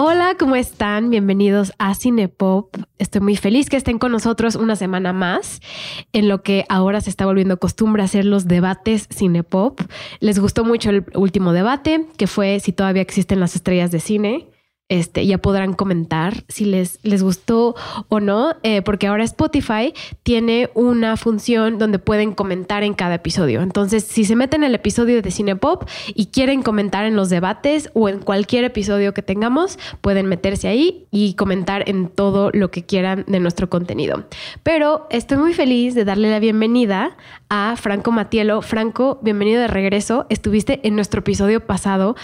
Hola, ¿cómo están? Bienvenidos a Cinepop. Estoy muy feliz que estén con nosotros una semana más en lo que ahora se está volviendo costumbre hacer los debates Cinepop. Les gustó mucho el último debate, que fue si todavía existen las estrellas de cine. Este, ya podrán comentar si les, les gustó o no, eh, porque ahora Spotify tiene una función donde pueden comentar en cada episodio. Entonces, si se meten en el episodio de Cinepop y quieren comentar en los debates o en cualquier episodio que tengamos, pueden meterse ahí y comentar en todo lo que quieran de nuestro contenido. Pero estoy muy feliz de darle la bienvenida a Franco Matielo. Franco, bienvenido de regreso. Estuviste en nuestro episodio pasado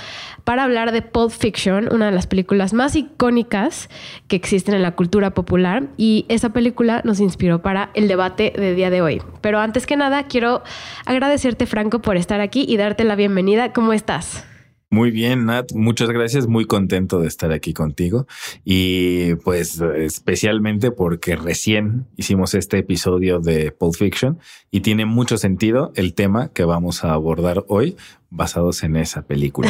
para hablar de Pulp Fiction, una de las películas más icónicas que existen en la cultura popular y esa película nos inspiró para el debate de día de hoy. Pero antes que nada, quiero agradecerte Franco por estar aquí y darte la bienvenida. ¿Cómo estás? Muy bien, Nat. Muchas gracias. Muy contento de estar aquí contigo. Y pues especialmente porque recién hicimos este episodio de Pulp Fiction y tiene mucho sentido el tema que vamos a abordar hoy basados en esa película.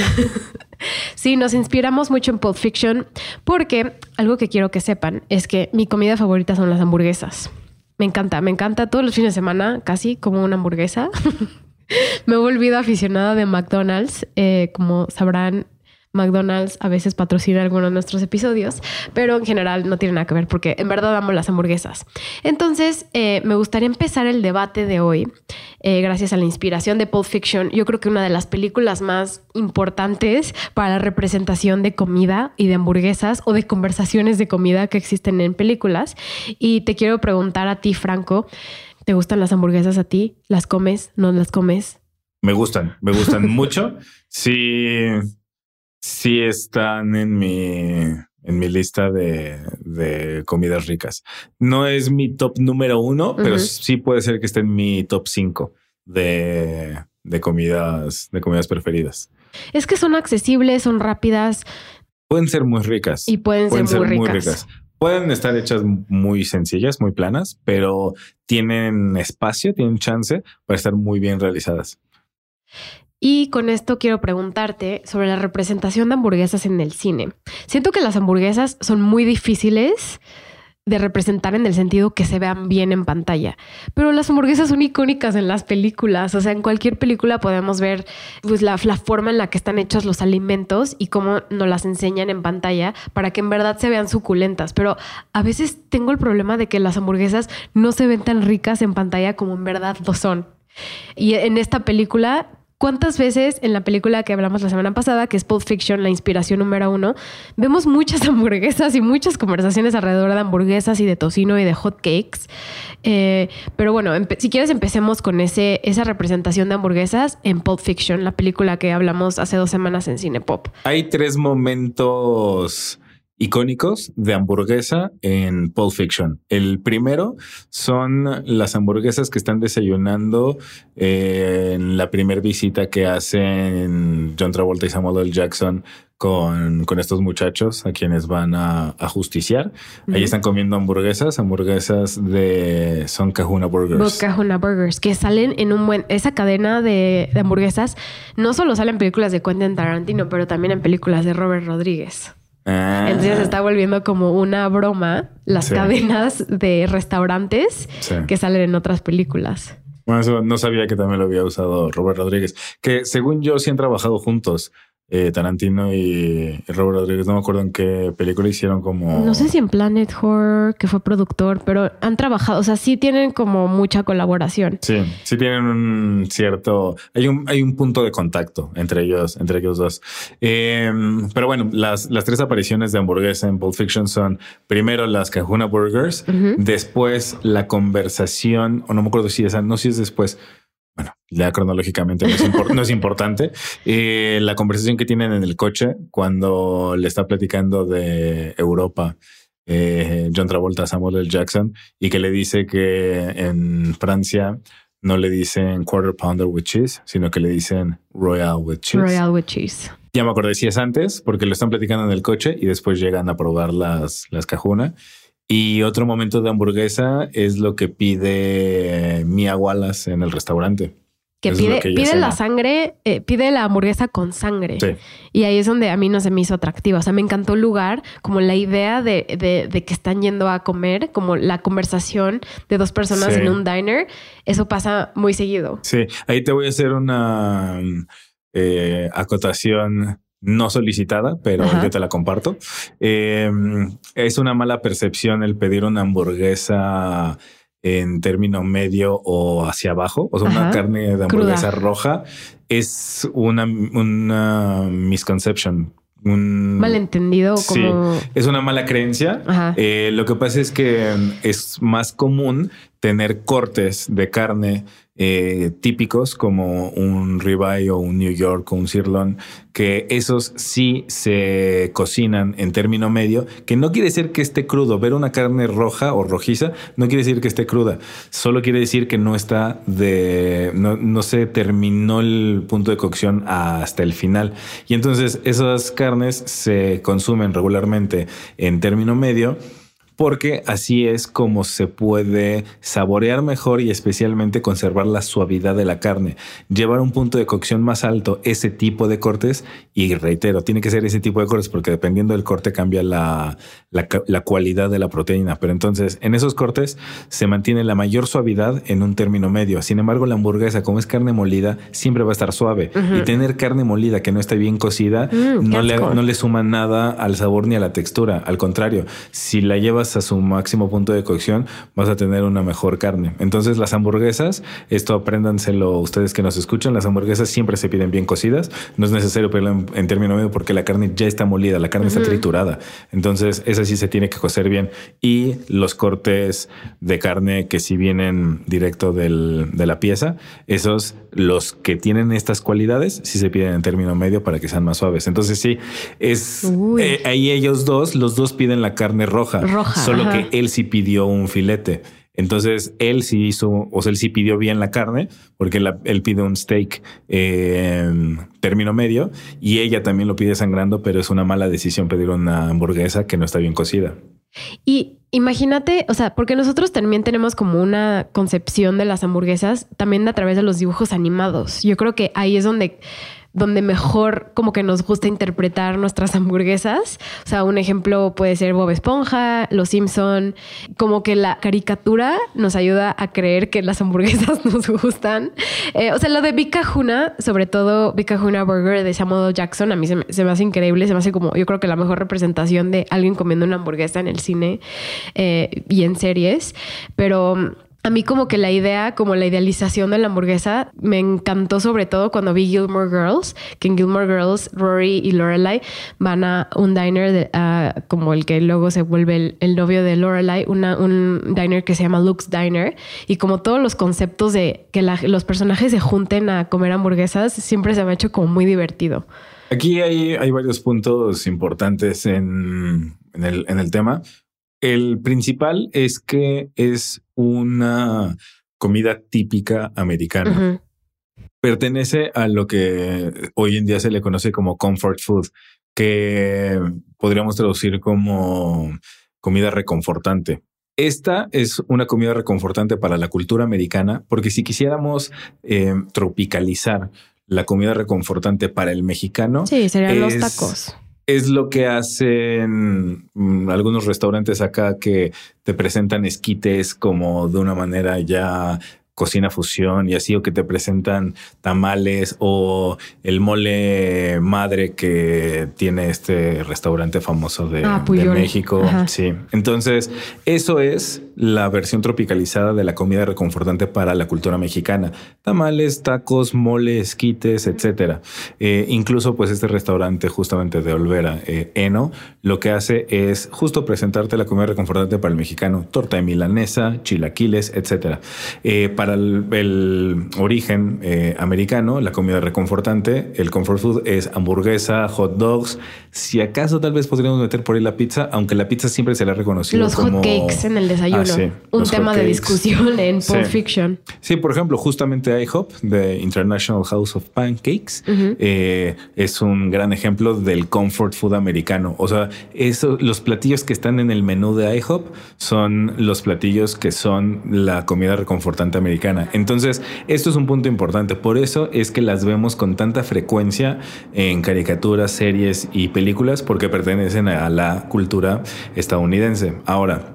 sí, nos inspiramos mucho en Pulp Fiction porque algo que quiero que sepan es que mi comida favorita son las hamburguesas. Me encanta, me encanta todos los fines de semana, casi como una hamburguesa. Me he volvido aficionada de McDonald's. Eh, como sabrán, McDonald's a veces patrocina algunos de nuestros episodios, pero en general no tiene nada que ver porque en verdad amo las hamburguesas. Entonces, eh, me gustaría empezar el debate de hoy eh, gracias a la inspiración de Pulp Fiction. Yo creo que una de las películas más importantes para la representación de comida y de hamburguesas o de conversaciones de comida que existen en películas. Y te quiero preguntar a ti, Franco, ¿Te gustan las hamburguesas a ti? ¿Las comes? ¿No las comes? Me gustan, me gustan mucho. Sí, sí están en mi, en mi lista de, de, comidas ricas. No es mi top número uno, pero sí puede ser que esté en mi top cinco de, de comidas, de comidas preferidas. Es que son accesibles, son rápidas. Pueden ser muy ricas. Y pueden, ser, muy, ricas. Pueden estar hechas muy sencillas, muy planas, pero tienen espacio, tienen chance para estar muy bien realizadas. Y con esto quiero preguntarte sobre la representación de hamburguesas en el cine. Siento que las hamburguesas son muy difíciles de representar en el sentido que se vean bien en pantalla. Pero las hamburguesas son icónicas en las películas. O sea, en cualquier película podemos ver pues, la, la, forma en la que están hechos los alimentos y cómo nos las enseñan en pantalla para que en verdad se vean suculentas. Pero a veces tengo el problema de que las hamburguesas no se ven tan ricas en pantalla como en verdad lo son. Y en esta película ¿Cuántas veces en la película que hablamos la semana pasada, que es Pulp Fiction, la inspiración número uno, vemos muchas hamburguesas y muchas conversaciones alrededor de hamburguesas y de tocino y de hot cakes? Eh, pero bueno, si quieres empecemos con ese, esa representación de hamburguesas en Pulp Fiction, la película que hablamos hace dos semanas en Cine Pop. Hay tres momentos icónicos de hamburguesa en Pulp Fiction. El primero son las hamburguesas que están desayunando en la primera visita que hacen John Travolta y Samuel L. Jackson con, con estos muchachos a quienes van a, justiciar. Ahí están comiendo hamburguesas, hamburguesas de son Cajuna Burgers. Cajuna Burgers, que salen en un buen... Esa cadena de, de hamburguesas no solo salen en películas de Quentin Tarantino, pero también en películas de Robert Rodríguez. Ah. Entonces está volviendo como una broma las cadenas de restaurantes que salen en otras películas. Bueno, eso no sabía que también lo había usado Robert Rodríguez, que según yo sí han trabajado juntos. Eh, Tarantino y Robert Rodríguez, no me acuerdo en qué película hicieron como... No sé si en Planet Horror, que fue productor, pero han trabajado, o sea, sí tienen como mucha colaboración. Sí, sí tienen un cierto... Hay un, hay un punto de contacto entre ellos, entre ellos dos. Em, pero bueno, las, las tres apariciones de hamburguesa en Pulp Fiction son primero las Cajuna Burgers, después la conversación, o no me acuerdo si esa, no si es después ya cronológicamente no es, importante. Eh, la conversación que tienen en el coche cuando le está platicando de Europa eh, John Travolta a Samuel L. Jackson y que le dice que en Francia no le dicen quarter pounder with cheese, sino que le dicen royal with cheese. Royal with cheese. Ya me acordé si es antes, porque lo están platicando en el coche y después llegan a probar las, las cajuna. Y otro momento de hamburguesa es lo que pide Mia Wallace en el restaurante. Que pide, pide la sangre, eh, pide la hamburguesa con sangre. Y ahí es donde a mí no se me hizo atractiva. O sea, me encantó el lugar, como la idea de, de, que están yendo a comer, como la conversación de dos personas en un diner. Eso pasa muy seguido. Sí, ahí te voy a hacer una eh, acotación no solicitada, pero yo te la comparto. Em, es una mala percepción el pedir una hamburguesa en término medio o hacia abajo, o sea, una carne de hamburguesa roja, es una, una misconception. Un malentendido como es una mala creencia. Eh, lo que pasa es que es más común tener cortes de carne eh, típicos como un ribeye o un New York o un sirloin, que esos sí se cocinan en término medio, que no quiere decir que esté crudo. Ver una carne roja o rojiza no quiere decir que esté cruda, solo quiere decir que no está de, no, no se terminó el punto de cocción hasta el final. Y entonces esas carnes se consumen regularmente en término medio porque así es como se puede saborear mejor y especialmente conservar la suavidad de la carne. Llevar un punto de cocción más alto ese tipo de cortes y reitero, tiene que ser ese tipo de cortes porque dependiendo del corte cambia la, la, cualidad de la proteína. Pero entonces en esos cortes se mantiene la mayor suavidad en un término medio. Sin embargo, la hamburguesa, como es carne molida, siempre va a estar suave y tener carne molida que no está bien cocida mm, no, le, no le suma nada al sabor ni a la textura. Al contrario, si la llevas a su máximo punto de cocción, vas a tener una mejor carne. Entonces, las hamburguesas, esto apréndanselo ustedes que nos escuchan, las hamburguesas siempre se piden bien cocidas. No es necesario pedirlo en, término medio porque la carne ya está molida, la carne está triturada. Entonces, esa sí se tiene que cocer bien. Y los cortes de carne que si vienen directo del, de la pieza, esos, los que tienen estas cualidades, sí se piden en término medio para que sean más suaves. Entonces, sí, es eh, ahí ellos dos, los dos piden la carne roja. Roja solo que él sí pidió un filete. Entonces él sí hizo, o sea, él sí pidió bien la carne, porque él pide un steak en término medio y ella también lo pide sangrando, pero es una mala decisión pedir una hamburguesa que no está bien cocida. Y imagínate, o sea, porque nosotros también tenemos como una concepción de las hamburguesas también a través de los dibujos animados. Yo creo que ahí es donde donde mejor como que nos gusta interpretar nuestras hamburguesas. O sea, un ejemplo puede ser Bob Esponja, Los Simpson, como que la caricatura nos ayuda a creer que las hamburguesas nos gustan. Eh, o sea, lo de Bicajuna, sobre todo Bicajuna Burger de Samuel Jackson, a mí se me, se me, hace increíble, se me hace como yo creo que la mejor representación de alguien comiendo una hamburguesa en el cine eh, y en series, pero a mí como que la idea, como la idealización de la hamburguesa, me encantó sobre todo cuando vi Gilmore Girls, que en Gilmore Girls Rory y Lorelai van a un diner como el que luego se vuelve el, novio de Lorelai, un diner que se llama Luke's Diner y como todos los conceptos de que los personajes se junten a comer hamburguesas siempre se me ha hecho como muy divertido. Aquí hay, hay varios puntos importantes en, en, el, en el tema. El principal es que es una comida típica americana. Pertenece a lo que hoy en día se le conoce como comfort food, que podríamos traducir como comida reconfortante. Esta es una comida reconfortante para la cultura americana, porque si quisiéramos eh, tropicalizar la comida reconfortante para el mexicano, sí, serían los tacos es lo que hacen mm, algunos restaurantes acá que te presentan esquites como de una manera ya cocina fusión y así, o que te presentan tamales o el mole madre que tiene este restaurante famoso de, ah, México. Sí. Entonces, eso es la versión tropicalizada de la comida reconfortante para la cultura mexicana. Tamales, tacos, mole, esquites, etcétera. Eh, incluso, pues, este restaurante justamente de Olvera, eh, Eno, lo que hace es justo presentarte la comida reconfortante para el mexicano. Torta de milanesa, chilaquiles, etcétera. Eh, para el, origen eh, americano, la comida reconfortante, el comfort food es hamburguesa, hot dogs. Si acaso tal vez podríamos meter por ahí la pizza, aunque la pizza siempre se la ha reconocido. Los hot cakes en el desayuno. Un tema de discusión en Pulp Fiction. Sí, por ejemplo, justamente IHOP, de International House of Pancakes, eh, es un gran ejemplo del comfort food americano. O sea, eso, los platillos que están en el menú de IHOP son los platillos que son la comida reconfortante americana. Entonces, esto es un punto importante. Por eso es que las vemos con tanta frecuencia en caricaturas, series y películas, porque pertenecen a la cultura estadounidense. Ahora,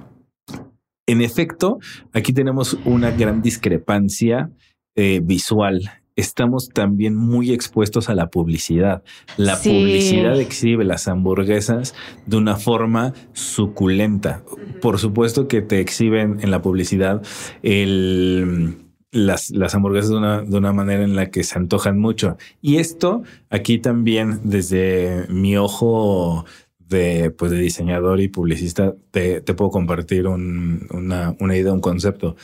en efecto, aquí tenemos una gran discrepancia eh, visual. Estamos también muy expuestos a la publicidad. La publicidad exhibe las hamburguesas de una forma suculenta. Por supuesto que te exhiben en la publicidad las, las, hamburguesas de una, de una, manera en la que se antojan mucho. Y esto aquí también desde mi ojo de, pues, de diseñador y publicista, te, te puedo compartir una, una idea, un concepto.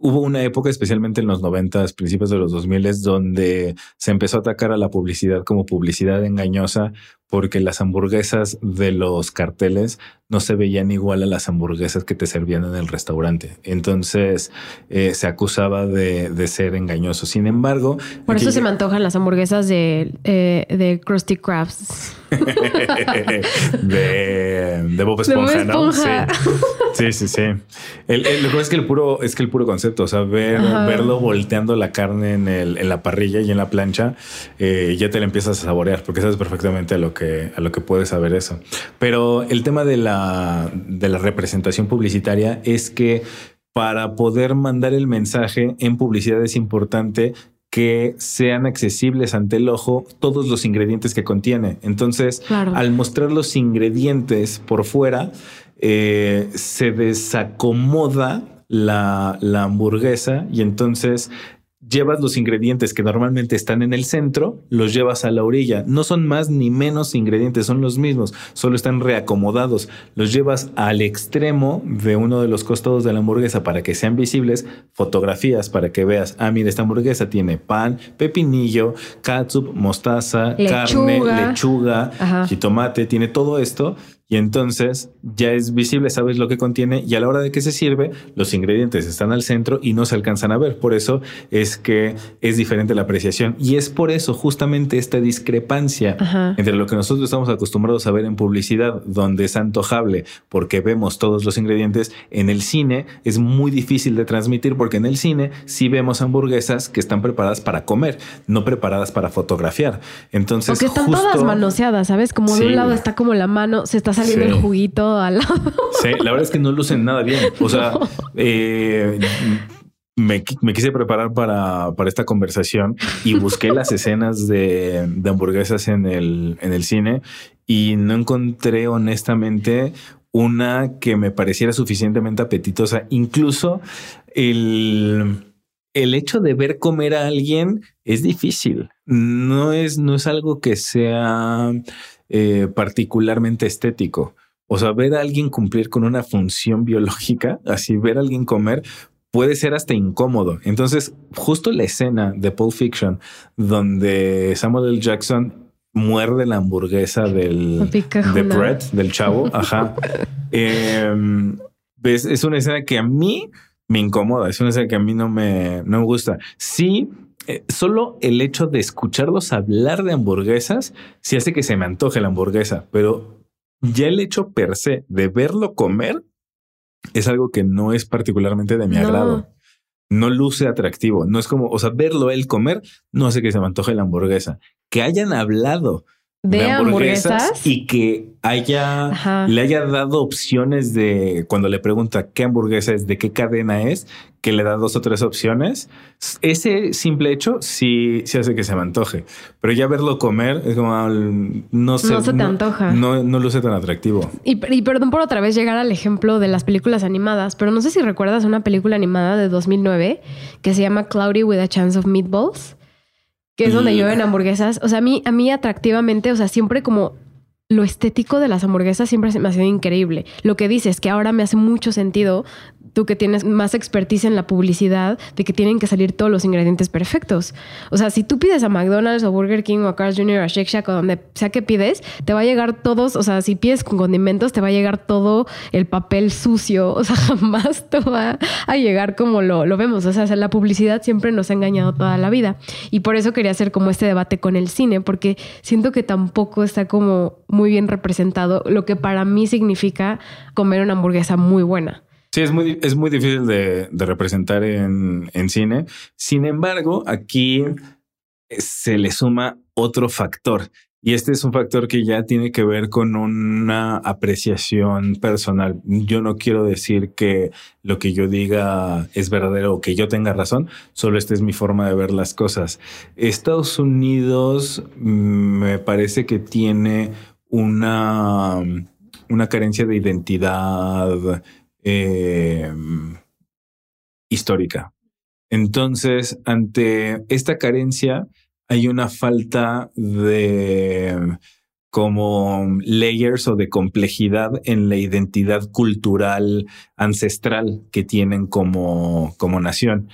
Hubo una época, especialmente en los 90, principios de los 2000, donde se empezó a atacar a la publicidad como publicidad engañosa porque las hamburguesas de los carteles no se veían igual a las hamburguesas que te servían en el restaurante. Entonces eh, se acusaba de, ser engañoso. Sin embargo... Por eso se me antojan las hamburguesas de, eh, de Krusty Krabs. de, Bob Esponja, ¿no? Sí, sí, sí. El, lo que es que el puro, es que el puro concepto, o sea, verlo volteando la carne en, el, en la parrilla y en la plancha, eh, ya te la empiezas a saborear porque sabes perfectamente a lo que, a lo que puedes saber eso. Pero el tema de la, de la representación publicitaria es que para poder mandar el mensaje en publicidad es importante que sean accesibles ante el ojo todos los ingredientes que contiene. Entonces, al mostrar los ingredientes por fuera, eh, se desacomoda la, la, hamburguesa y entonces llevas los ingredientes que normalmente están en el centro, los llevas a la orilla. No son más ni menos ingredientes, son los mismos, solo están reacomodados. Los llevas al extremo de uno de los costados de la hamburguesa para que sean visibles, fotografías para que veas, ah, mira, esta hamburguesa tiene pan, pepinillo, catsup, mostaza, carne, lechuga, jitomate, tiene todo esto y entonces ya es visible, sabes lo que contiene y a la hora de que se sirve, los ingredientes están al centro y no se alcanzan a ver. Por eso es que es diferente la apreciación y es por eso justamente esta discrepancia entre lo que nosotros estamos acostumbrados a ver en publicidad, donde es antojable porque vemos todos los ingredientes, en el cine es muy difícil de transmitir porque en el cine sí vemos hamburguesas que están preparadas para comer, no preparadas para fotografiar. Entonces, porque están todas manoseadas, ¿sabes? Como de un lado está como la mano, se está saliendo el juguito al lado. Sí, la verdad es que no lucen nada bien. O sea, eh, me, quise preparar para, para, esta conversación y busqué las escenas de, de, hamburguesas en el, en el cine y no encontré honestamente una que me pareciera suficientemente apetitosa. Incluso el, el hecho de ver comer a alguien es difícil. No es, no es algo que sea eh, particularmente estético. O sea, ver a alguien cumplir con una función biológica, así ver a alguien comer, puede ser hasta incómodo. Entonces, justo la escena de Pulp Fiction, donde Samuel L. Jackson muerde la hamburguesa del de Brett, del chavo, ajá. Em, es una escena que a mí me incomoda, es una escena que a mí no me, no me gusta. Sí, eh, solo el hecho de escucharlos hablar de hamburguesas sí hace que se me antoje la hamburguesa, pero ya el hecho per se de verlo comer es algo que no es particularmente de mi agrado. No luce atractivo. No es como, o sea, verlo él comer no hace que se me antoje la hamburguesa. Que hayan hablado de, hamburguesas, y que haya le haya dado opciones de cuando le pregunta qué hamburguesa es, de qué cadena es, que le da dos o tres opciones. Ese simple hecho sí, sí hace que se me antoje, pero ya verlo comer es como no se, no se te antoja. No, no luce tan atractivo. Y, y, perdón por otra vez llegar al ejemplo de las películas animadas, pero no sé si recuerdas una película animada de 2009 que se llama Cloudy with a Chance of Meatballs que es donde llueven hamburguesas. O sea, a mí, a mí atractivamente, o sea, siempre como lo estético de las hamburguesas siempre se me ha sido increíble. Lo que dices que ahora me hace mucho sentido tú que tienes más expertise en la publicidad, de que tienen que salir todos los ingredientes perfectos. O sea, si tú pides a McDonald's o Burger King o a Carl's Jr. o a Shake Shack o donde sea que pides, te va a llegar todos, o sea, si pides con condimentos, te va a llegar todo el papel sucio. O sea, jamás te va a llegar como lo, lo vemos. O sea, la publicidad siempre nos ha engañado toda la vida. Y por eso quería hacer como este debate con el cine, porque siento que tampoco está como muy bien representado lo que para mí significa comer una hamburguesa muy buena. Sí, es muy, es muy difícil de, representar en, en, cine. Sin embargo, aquí se le suma otro factor. Y este es un factor que ya tiene que ver con una apreciación personal. Yo no quiero decir que lo que yo diga es verdadero o que yo tenga razón, solo esta es mi forma de ver las cosas. Estados Unidos mm, me parece que tiene una, una carencia de identidad eh, histórica. Entonces, ante esta carencia, hay una falta de como layers o de complejidad en la identidad cultural ancestral que tienen como, como nación.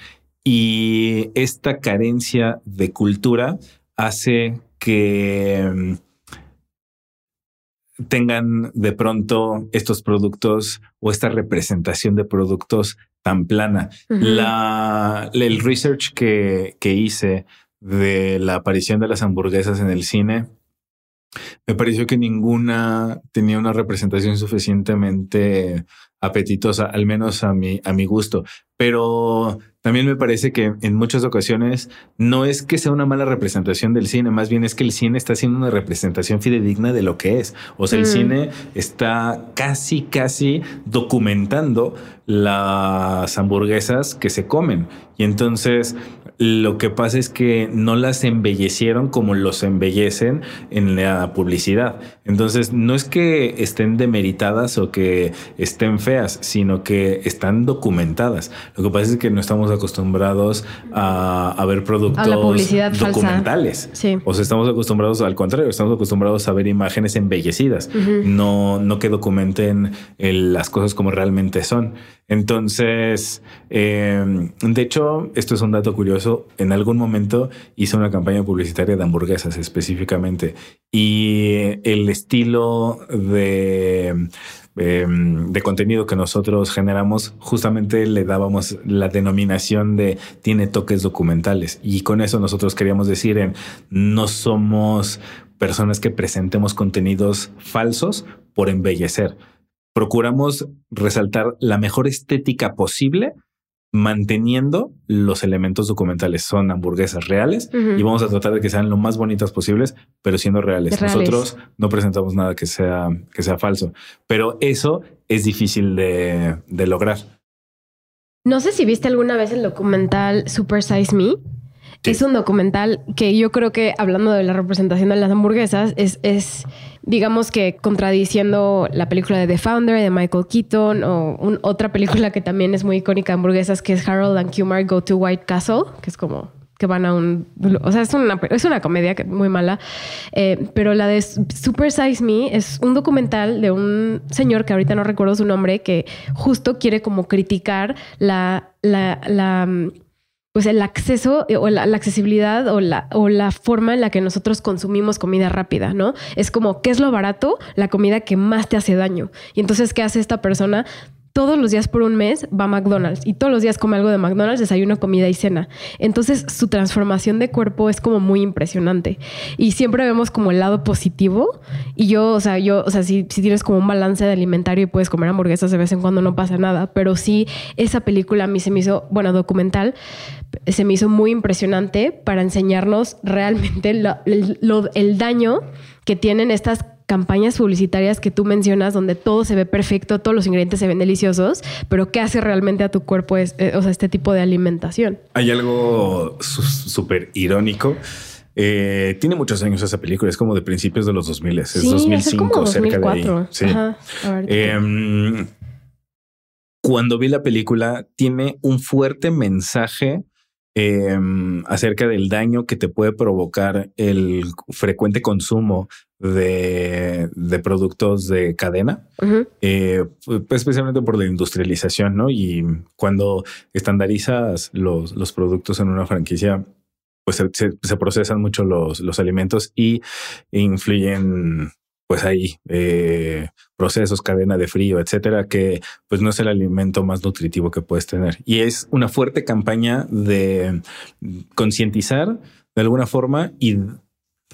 Y esta carencia de cultura hace que tengan de pronto estos productos o esta representación de productos tan plana. la, el research que, que hice de la aparición de las hamburguesas en el cine, me pareció que ninguna tenía una representación suficientemente apetitosa, al menos a mi, a mi gusto. Pero también me parece que en muchas ocasiones no es que sea una mala representación del cine, más bien es que el cine está haciendo una representación fidedigna de lo que es. O sea, el mm. cine está casi, casi documentando las hamburguesas que se comen. Y entonces lo que pasa es que no las embellecieron como los embellecen en la publicidad. Entonces, no es que estén demeritadas o que estén feas, sino que están documentadas. Lo que pasa es que no estamos acostumbrados a, ver productos documentales. O sea, estamos acostumbrados al contrario, estamos acostumbrados a ver imágenes embellecidas, no, no que documenten las cosas como realmente son. Entonces, em, de hecho, esto es un dato curioso. En algún momento hice una campaña publicitaria de hamburguesas específicamente y el estilo de, em, de contenido que nosotros generamos, justamente le dábamos la denominación de tiene toques documentales. Y con eso nosotros queríamos decir en no somos personas que presentemos contenidos falsos por embellecer procuramos resaltar la mejor estética posible manteniendo los elementos documentales. Son hamburguesas reales y vamos a tratar de que sean lo más bonitas posibles, pero siendo reales. Nosotros no presentamos nada que sea, que sea falso, pero eso es difícil de, de lograr. No sé si viste alguna vez el documental Super Size Me. Es un documental que yo creo que, hablando de la representación de las hamburguesas, es, es digamos que contradiciendo la película de The Founder de Michael Keaton o otra película que también es muy icónica de hamburguesas, que es Harold and Kumar Go to White Castle, que es como que van a un... O sea, es una, es una comedia muy mala, eh, pero la de Super Size Me es un documental de un señor que ahorita no recuerdo su nombre, que justo quiere como criticar la, la, la pues el acceso eh, o la, accesibilidad o la, o la forma en la que nosotros consumimos comida rápida, ¿no? Es como, ¿qué es lo barato? La comida que más te hace daño. Y entonces, ¿qué hace esta persona? todos los días por un mes va a McDonald's y todos los días come algo de McDonald's, desayuno, comida y cena. Entonces su transformación de cuerpo es como muy impresionante y siempre vemos como el lado positivo y yo, o sea, yo, o sea, si, si tienes como un balance de alimentario y puedes comer hamburguesas de vez en cuando no pasa nada, pero sí esa película a mí se me hizo, bueno, documental, se me hizo muy impresionante para enseñarnos realmente el daño que tienen estas campañas publicitarias que tú mencionas donde todo se ve perfecto, todos los ingredientes se ven deliciosos, pero ¿qué hace realmente a tu cuerpo es, eh, o sea, este tipo de alimentación? Hay algo súper irónico. Eh, tiene muchos años esa película, es como de principios de los 2000, es 2005, cerca de ahí. Sí. Em, cuando vi la película, tiene un fuerte mensaje em, acerca del daño que te puede provocar el frecuente consumo de, productos de cadena, eh, especialmente por la industrialización, ¿no? Y cuando estandarizas los, los productos en una franquicia, pues se, procesan mucho los, los, alimentos y influyen pues ahí eh, procesos, cadena de frío, etcétera, que pues no es el alimento más nutritivo que puedes tener. Y es una fuerte campaña de concientizar de alguna forma y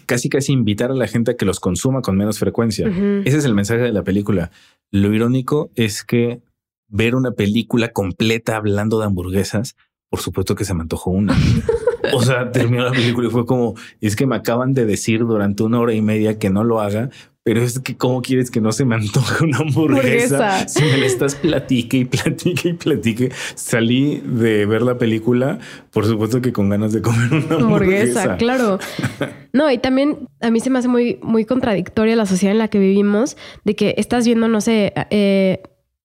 casi casi invitar a la gente a que los consuma con menos frecuencia. Ese es el mensaje de la película. Lo irónico es que ver una película completa hablando de hamburguesas, por supuesto que se me antojó una. O sea, terminó la película y fue como, es que me acaban de decir durante una hora y media que no lo haga, pero es que cómo quieres que no se me antoje una hamburguesa, si me la estás platique y platique y platique. Salí de ver la película, por supuesto que con ganas de comer una hamburguesa. claro. No, y también a mí se me hace muy, muy contradictoria la sociedad en la que vivimos, de que estás viendo, no sé, eh,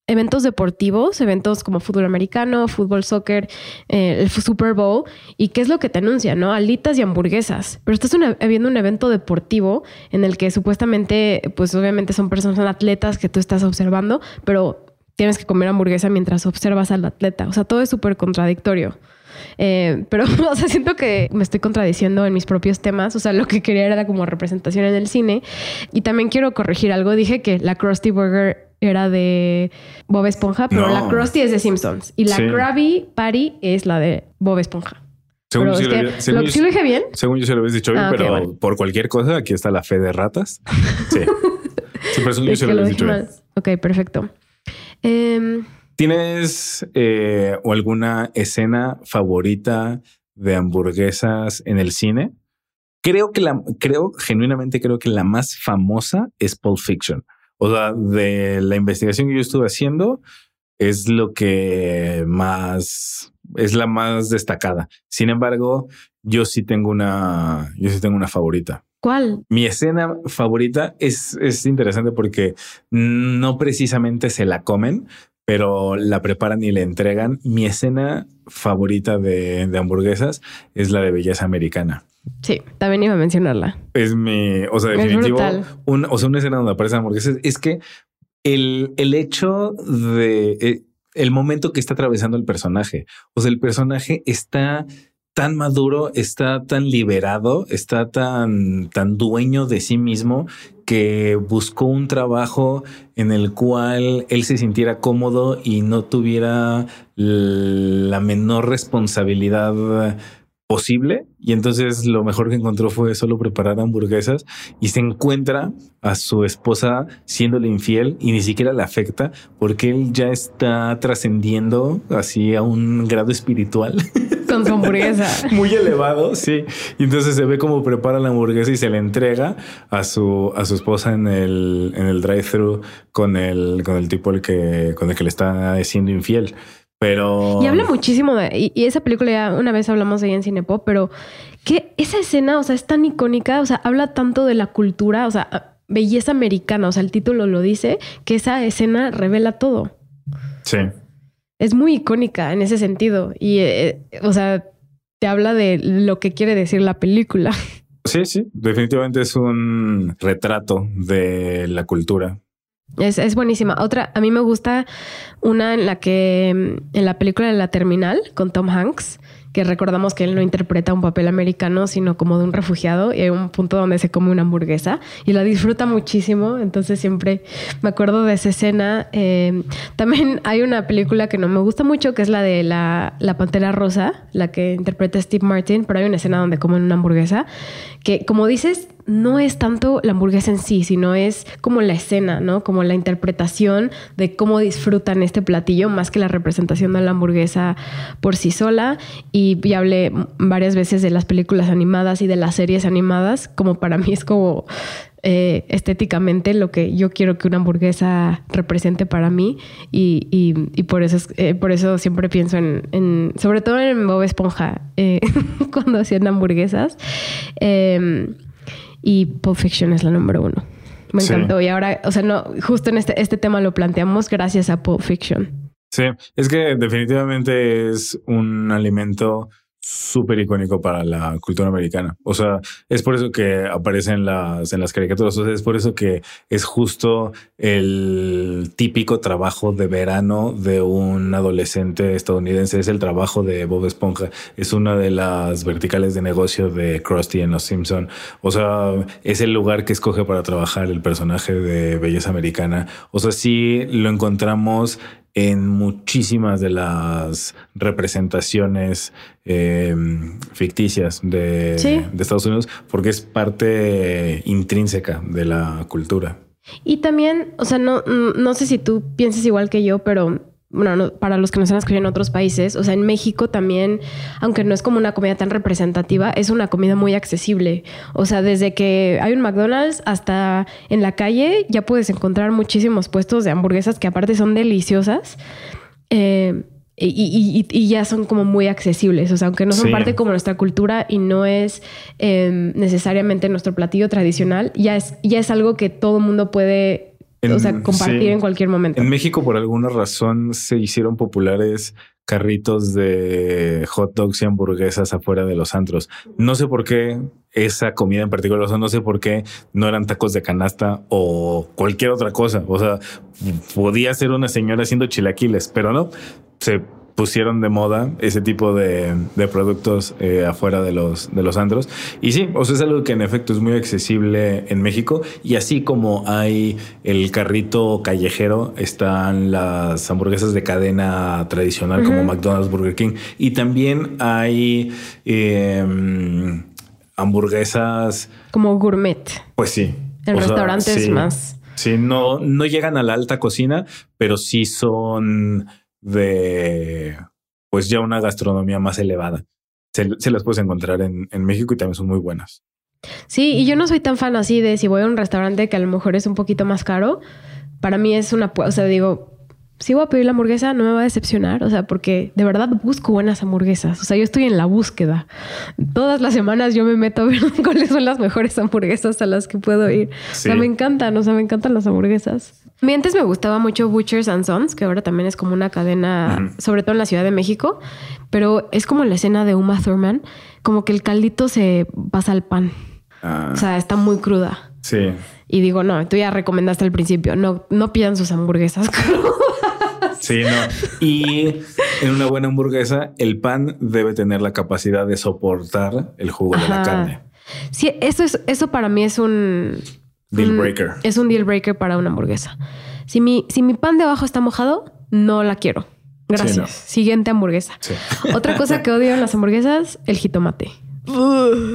eventos deportivos, eventos como fútbol americano, fútbol, soccer, eh, el Super Bowl, y qué es lo que te anuncia, ¿no? Alitas y hamburguesas. Pero estás viendo un evento deportivo en el que supuestamente, pues obviamente son personas, son atletas que tú estás observando, pero tienes que comer hamburguesa mientras observas al atleta. O sea, todo es súper contradictorio. Eh, pero, o sea, siento que me estoy contradiciendo en mis propios temas. O sea, lo que quería era como representación en el cine. Y también quiero corregir algo. Dije que la Krusty Burger era de Bob Esponja, pero la Krusty es de Simpsons. Y la Krabby Patty es la de Bob Esponja. Según yo, sí lo, dije bien. Según yo se lo habéis dicho bien, ah, pero por cualquier cosa, aquí está la fe de ratas. Sí. sí pero según yo se lo habéis dicho bien. Ok, perfecto. Eh, ¿Tienes eh, alguna escena favorita de hamburguesas en el cine? Creo que la, creo, genuinamente creo que la más famosa es Pulp Fiction. O sea, de la investigación que yo estuve haciendo, es lo que más, es la más destacada. Sin embargo, yo sí tengo una, yo sí tengo una favorita. ¿Cuál? Mi escena favorita es, es interesante porque no precisamente se la comen, pero la preparan y le entregan. Mi escena favorita de, hamburguesas es la de belleza americana. Sí, también iba a mencionarla. Es mi, o sea, definitivo, un, o sea, una escena donde aparecen hamburguesas. Es que el, el hecho de eh, el momento que está atravesando el personaje, o sea, el personaje está tan maduro, está tan liberado, está tan, tan dueño de sí mismo que buscó un trabajo en el cual él se sintiera cómodo y no tuviera la menor responsabilidad posible y entonces lo mejor que encontró fue solo preparar hamburguesas y se encuentra a su esposa siéndole infiel y ni siquiera le afecta porque él ya está trascendiendo así a un grado espiritual. Con su hamburguesa. Muy elevado, sí. Y entonces se ve cómo prepara la hamburguesa y se le entrega a su, a su esposa en el, en el drive-thru con el, con el tipo el que, con el que le está siendo infiel. Pero. Y habla muchísimo de. Y, esa película ya una vez hablamos de ella en Cinepop, pero que esa escena, o sea, es tan icónica, o sea, habla tanto de la cultura, o sea, belleza americana, o sea, el título lo dice, que esa escena revela todo. Sí. Es muy icónica en ese sentido. Y, eh, o sea, te habla de lo que quiere decir la película. Sí, sí, definitivamente es un retrato de la cultura es, es, buenísima. Otra, a mí me gusta una en la que, en la película de La Terminal, con Tom Hanks, que recordamos que él no interpreta un papel americano, sino como de un refugiado, y hay un punto donde se come una hamburguesa y la disfruta muchísimo, entonces siempre me acuerdo de esa escena. Eh, también hay una película que no me gusta mucho, que es la de la, la Pantera Rosa, la que interpreta Steve Martin, pero hay una escena donde comen una hamburguesa, que como dices, no es tanto la hamburguesa en sí, sino es como la escena, ¿no? Como la interpretación de cómo disfrutan este platillo, más que la representación de la hamburguesa por sí sola. Y ya hablé varias veces de las películas animadas y de las series animadas, como para mí es como eh, estéticamente lo que yo quiero que una hamburguesa represente para mí y, por eso eh, por eso siempre pienso en, sobre todo en Bob Esponja eh, cuando hacían hamburguesas em, y Pulp Fiction es la número uno. Me encantó. Y ahora, o sea, no, justo en este, este tema lo planteamos gracias a Pulp Fiction. Sí, es que definitivamente es un alimento súper icónico para la cultura americana. O sea, es por eso que aparece en las, en las caricaturas. O sea, es por eso que es justo el típico trabajo de verano de un adolescente estadounidense. Es el trabajo de Bob Esponja. Es una de las verticales de negocio de Krusty en Los Simpson. O sea, es el lugar que escoge para trabajar el personaje de belleza americana. O sea, sí lo encontramos en muchísimas de las representaciones em, ficticias de, de, Estados Unidos, porque es parte intrínseca de la cultura. Y también, o sea, no, no sé si tú piensas igual que yo, pero bueno, para los que nos han escuchado en otros países, o sea, en México también, aunque no es como una comida tan representativa, es una comida muy accesible. O sea, desde que hay un McDonald's hasta en la calle ya puedes encontrar muchísimos puestos de hamburguesas que aparte son deliciosas. Eh, y, ya son como muy accesibles, o sea, aunque no son parte como nuestra cultura y no es em, necesariamente nuestro platillo tradicional, ya es, ya es algo que todo mundo puede o sea, compartir en cualquier momento. En México, por alguna razón, se hicieron populares carritos de hot dogs y hamburguesas afuera de los antros. No sé por qué esa comida en particular, o sea, no sé por qué no eran tacos de canasta o cualquier otra cosa. O sea, podía ser una señora haciendo chilaquiles, pero no. Se pusieron de moda ese tipo de, productos eh, afuera de los, de los andros. Y sí, o sea, es algo que en efecto es muy accesible en México. Y así como hay el carrito callejero, están las hamburguesas de cadena tradicional como McDonald's, Burger King. Y también hay em, hamburguesas. Como gourmet. Pues sí. En restaurantes más. Sí, no, no llegan a la alta cocina, pero sí son de pues ya una gastronomía más elevada. Se, las puedes encontrar en, en, México y también son muy buenas. Sí, y yo no soy tan fan así de si voy a un restaurante que a lo mejor es un poquito más caro. Para mí es una, o sea, digo, si voy a pedir la hamburguesa, no me va a decepcionar. O sea, porque de verdad busco buenas hamburguesas. O sea, yo estoy en la búsqueda. Todas las semanas yo me meto a ver cuáles son las mejores hamburguesas a las que puedo ir. O sea, me encantan, o sea, me encantan las hamburguesas. A mí antes me gustaba mucho Butchers and Sons, que ahora también es como una cadena, sobre todo en la Ciudad de México, pero es como la escena de Uma Thurman, como que el caldito se pasa al pan. Ah. O sea, está muy cruda. Sí. Y digo, no, tú ya recomendaste al principio, no, no pidan sus hamburguesas Sí, no. Y en una buena hamburguesa, el pan debe tener la capacidad de soportar el jugo de la carne. Sí, eso es, eso para mí es un deal breaker. es un deal breaker para una hamburguesa. Si mi, si mi pan de abajo está mojado, no la quiero. Gracias. Siguiente hamburguesa. Otra cosa que odio en las hamburguesas, el jitomate.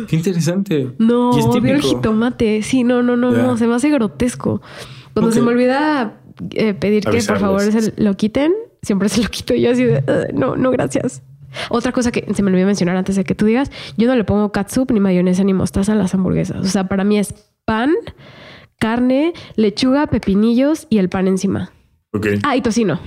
Qué interesante. No, odio el jitomate. Sí, no, no, no, no. Se me hace grotesco. Cuando se me olvida eh, pedir que por favor se lo quiten, siempre se lo quito yo así de, no, no, gracias. Otra cosa que se me olvidó mencionar antes de que tú digas, yo no le pongo catsup, ni mayonesa, ni mostaza a las hamburguesas. O sea, para mí es pan, carne, lechuga, pepinillos y el pan encima. Ok. Ah, y tocino.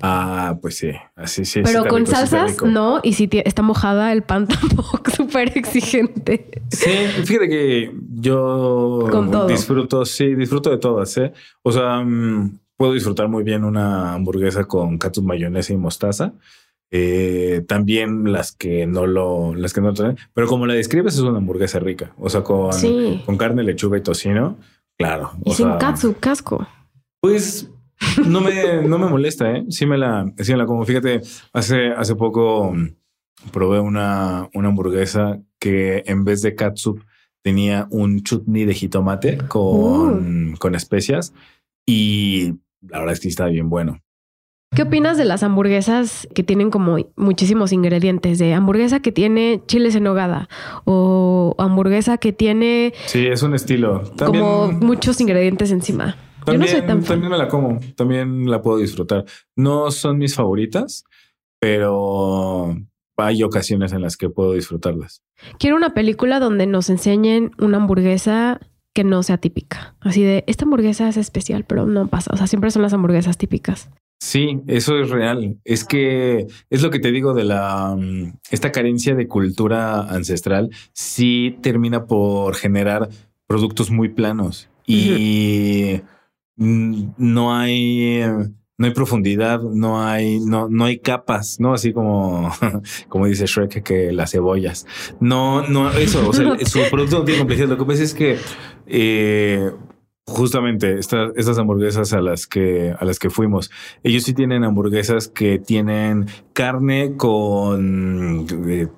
Ah, pues sí, así sí. Pero con salsas no, y si está mojada el pan tampoco, súper exigente. Sí, fíjate que yo disfruto, sí, disfruto de todas, ¿eh? O sea, mm, puedo disfrutar muy bien una hamburguesa con ketchup, mayonesa y mostaza. Eh, también las que no lo, las que no traen, pero como la describes es una hamburguesa rica, o sea, con, con carne, lechuga y tocino, claro. Y sin katsu, casco. Pues no me, no me molesta, ¿eh? Sí me la, sí me la como. Fíjate, hace, hace poco probé una, una hamburguesa que en vez de katsup tenía un chutney de jitomate con, uh. con especias y la verdad es que estaba bien bueno. ¿Qué opinas de las hamburguesas que tienen como muchísimos ingredientes? De hamburguesa que tiene chiles en nogada o hamburguesa que tiene... Sí, es un estilo. Como muchos ingredientes encima. También, Yo no soy tan También me la como, también la puedo disfrutar. No son mis favoritas, pero hay ocasiones en las que puedo disfrutarlas. Quiero una película donde nos enseñen una hamburguesa que no sea típica. Así de, esta hamburguesa es especial, pero no pasa. O sea, siempre son las hamburguesas típicas. Sí, eso es real. Es que es lo que te digo de la mm, esta carencia de cultura ancestral. Sí termina por generar productos muy planos y no hay no hay profundidad, no hay, no, no hay capas, ¿no? Así como, como dice Shrek, que las cebollas. No, no, eso, o sea, su producto no tiene complejidad. Lo que pasa es que, eh, justamente estas hamburguesas a las que a las que fuimos ellos sí tienen hamburguesas que tienen carne con eh,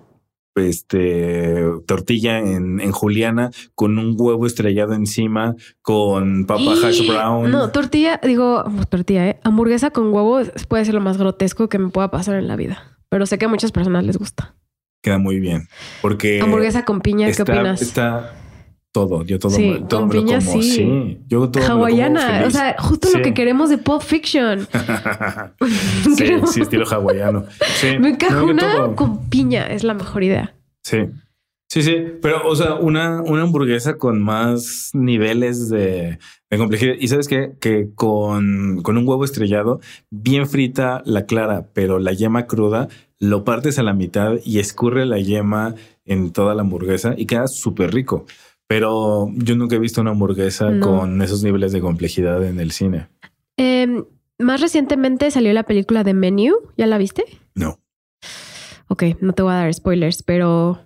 este tortilla en, en, juliana con un huevo estrellado encima con papa hash brown. No, tortilla, digo, tortilla, ¿eh? hamburguesa con huevo puede ser lo más grotesco que me pueda pasar en la vida, pero sé que a muchas personas les gusta. Queda muy bien, porque hamburguesa con piña, ¿qué opinas? Está todo, yo todo, sí, todo con piña, como. Sí. yo todo hawaiana, o sea, justo lo que queremos de Pop Fiction. sí, sí, estilo hawaiano. Me encanta con piña, es la mejor idea. Sí. Sí, sí, pero o sea, una, una hamburguesa con más niveles de, de complejidad. Y sabes qué? que con, con un huevo estrellado, bien frita la clara, pero la yema cruda, lo partes a la mitad y escurre la yema en toda la hamburguesa y queda súper rico. Pero yo nunca he visto una hamburguesa con esos niveles de complejidad en el cine. Em, más recientemente salió la película de Menu. ¿Ya la viste? No. Ok, no te voy a dar spoilers, pero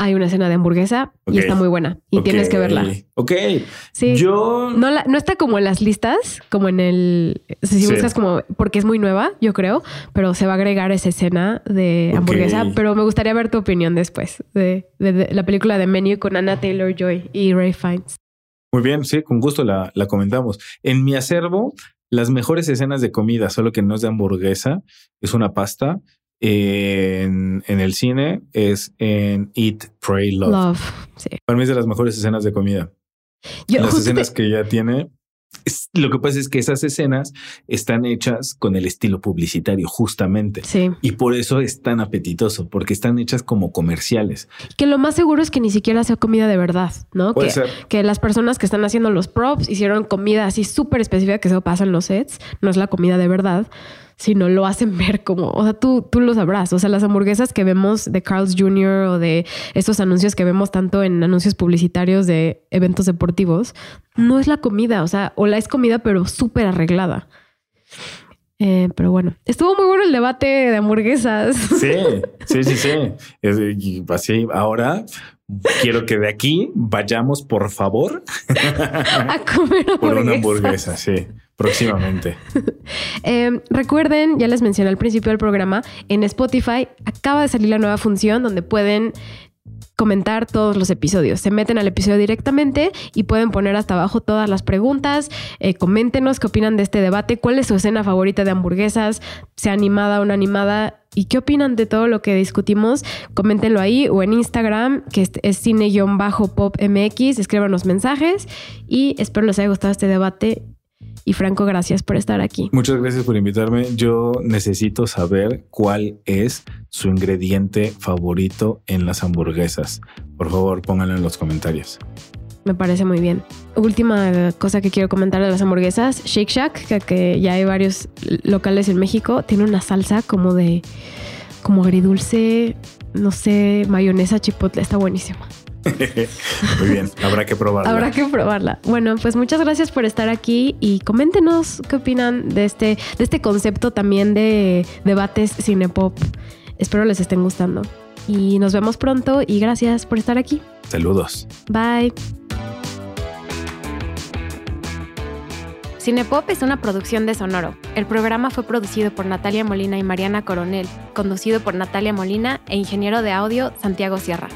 hay una escena de hamburguesa y está muy buena y tienes que verla. Ok. Sí. Yo no, no está como en las listas, como en el. Si buscas como. Porque es muy nueva, yo creo, pero se va a agregar esa escena de hamburguesa. Pero me gustaría ver tu opinión después de, la película de Menu con Anna Taylor Joy y Ray Fiennes. Muy bien, sí, con gusto la, la comentamos. En mi acervo, las mejores escenas de comida, solo que no es de hamburguesa, es una pasta en, en, el cine es en Eat, Pray, Love. Love sí. Para mí es de las mejores escenas de comida. las escenas que ya tiene. lo que pasa es que esas escenas están hechas con el estilo publicitario, justamente. Sí. Y por eso es tan apetitoso, porque están hechas como comerciales. Que lo más seguro es que ni siquiera sea comida de verdad, ¿no? Puede que, ser. que las personas que están haciendo los props hicieron comida así súper específica que se pasa en los sets, no es la comida de verdad sino lo hacen ver como, o sea, tú, tú lo sabrás, o sea, las hamburguesas que vemos de Carl's Jr. o de estos anuncios que vemos tanto en anuncios publicitarios de eventos deportivos, no es la comida, o sea, o la es comida pero súper arreglada. Eh, pero bueno, estuvo muy bueno el debate de hamburguesas. Sí, sí, sí, sí. y así, ahora quiero que de aquí vayamos, por favor, a comer por una hamburguesa, sí próximamente. Em, recuerden, ya les mencioné al principio del programa, en Spotify acaba de salir la nueva función donde pueden comentar todos los episodios. Se meten al episodio directamente y pueden poner hasta abajo todas las preguntas. Eh, coméntenos qué opinan de este debate, cuál es su escena favorita de hamburguesas, sea animada o no animada. ¿Y qué opinan de todo lo que discutimos? Coméntenlo ahí o en Instagram, que es, cine-popmx. Escríbanos mensajes y espero les haya gustado este debate y Franco, gracias por estar aquí. Muchas gracias por invitarme. Yo necesito saber cuál es su ingrediente favorito en las hamburguesas. Por favor, pónganlo en los comentarios. Me parece muy bien. Última cosa que quiero comentar de las hamburguesas, Shake Shack, que, ya hay varios locales en México, tiene una salsa como de como agridulce, no sé, mayonesa chipotle, está buenísima. Muy bien, habrá que probarla. Habrá que probarla. Bueno, pues muchas gracias por estar aquí y coméntenos qué opinan de este, de este concepto también de debates cinepop. Espero les estén gustando. Y nos vemos pronto y gracias por estar aquí. Saludos. Bye. Cinepop es una producción de Sonoro. El programa fue producido por Natalia Molina y Mariana Coronel, conducido por Natalia Molina e ingeniero de audio Santiago Sierra.